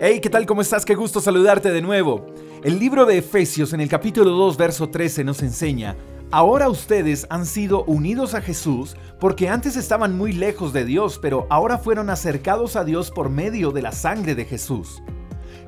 Hey, ¿qué tal? ¿Cómo estás? Qué gusto saludarte de nuevo. El libro de Efesios en el capítulo 2, verso 13 nos enseña, ahora ustedes han sido unidos a Jesús porque antes estaban muy lejos de Dios, pero ahora fueron acercados a Dios por medio de la sangre de Jesús.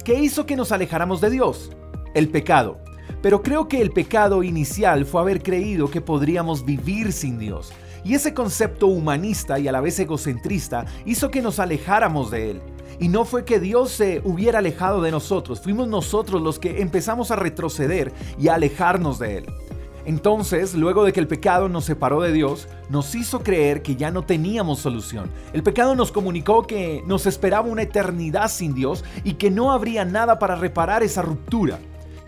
¿Qué hizo que nos alejáramos de Dios? El pecado. Pero creo que el pecado inicial fue haber creído que podríamos vivir sin Dios. Y ese concepto humanista y a la vez egocentrista hizo que nos alejáramos de Él. Y no fue que Dios se hubiera alejado de nosotros, fuimos nosotros los que empezamos a retroceder y a alejarnos de Él. Entonces, luego de que el pecado nos separó de Dios, nos hizo creer que ya no teníamos solución. El pecado nos comunicó que nos esperaba una eternidad sin Dios y que no habría nada para reparar esa ruptura.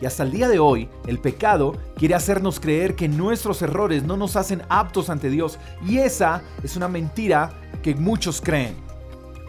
Y hasta el día de hoy, el pecado quiere hacernos creer que nuestros errores no nos hacen aptos ante Dios. Y esa es una mentira que muchos creen.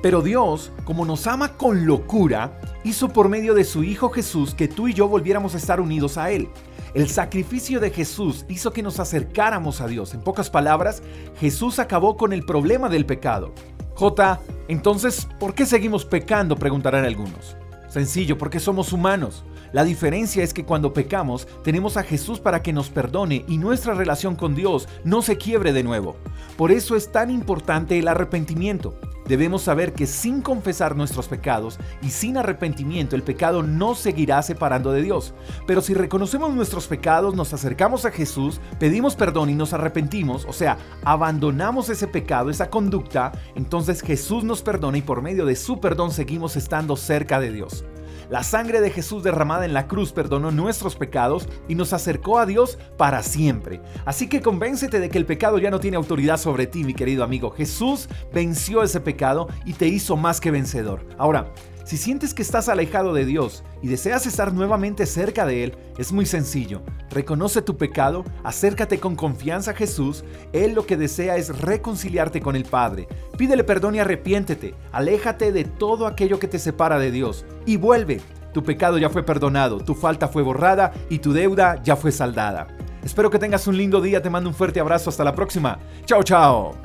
Pero Dios, como nos ama con locura, hizo por medio de su Hijo Jesús que tú y yo volviéramos a estar unidos a Él. El sacrificio de Jesús hizo que nos acercáramos a Dios. En pocas palabras, Jesús acabó con el problema del pecado. J, entonces, ¿por qué seguimos pecando? Preguntarán algunos. Sencillo, porque somos humanos. La diferencia es que cuando pecamos tenemos a Jesús para que nos perdone y nuestra relación con Dios no se quiebre de nuevo. Por eso es tan importante el arrepentimiento. Debemos saber que sin confesar nuestros pecados y sin arrepentimiento el pecado no seguirá separando de Dios. Pero si reconocemos nuestros pecados, nos acercamos a Jesús, pedimos perdón y nos arrepentimos, o sea, abandonamos ese pecado, esa conducta, entonces Jesús nos perdona y por medio de su perdón seguimos estando cerca de Dios. La sangre de Jesús derramada en la cruz perdonó nuestros pecados y nos acercó a Dios para siempre. Así que convéncete de que el pecado ya no tiene autoridad sobre ti, mi querido amigo. Jesús venció ese pecado y te hizo más que vencedor. Ahora, si sientes que estás alejado de Dios y deseas estar nuevamente cerca de Él, es muy sencillo. Reconoce tu pecado, acércate con confianza a Jesús. Él lo que desea es reconciliarte con el Padre. Pídele perdón y arrepiéntete. Aléjate de todo aquello que te separa de Dios y vuelve. Tu pecado ya fue perdonado, tu falta fue borrada y tu deuda ya fue saldada. Espero que tengas un lindo día, te mando un fuerte abrazo, hasta la próxima. Chao, chao.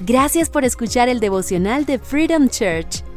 Gracias por escuchar el devocional de Freedom Church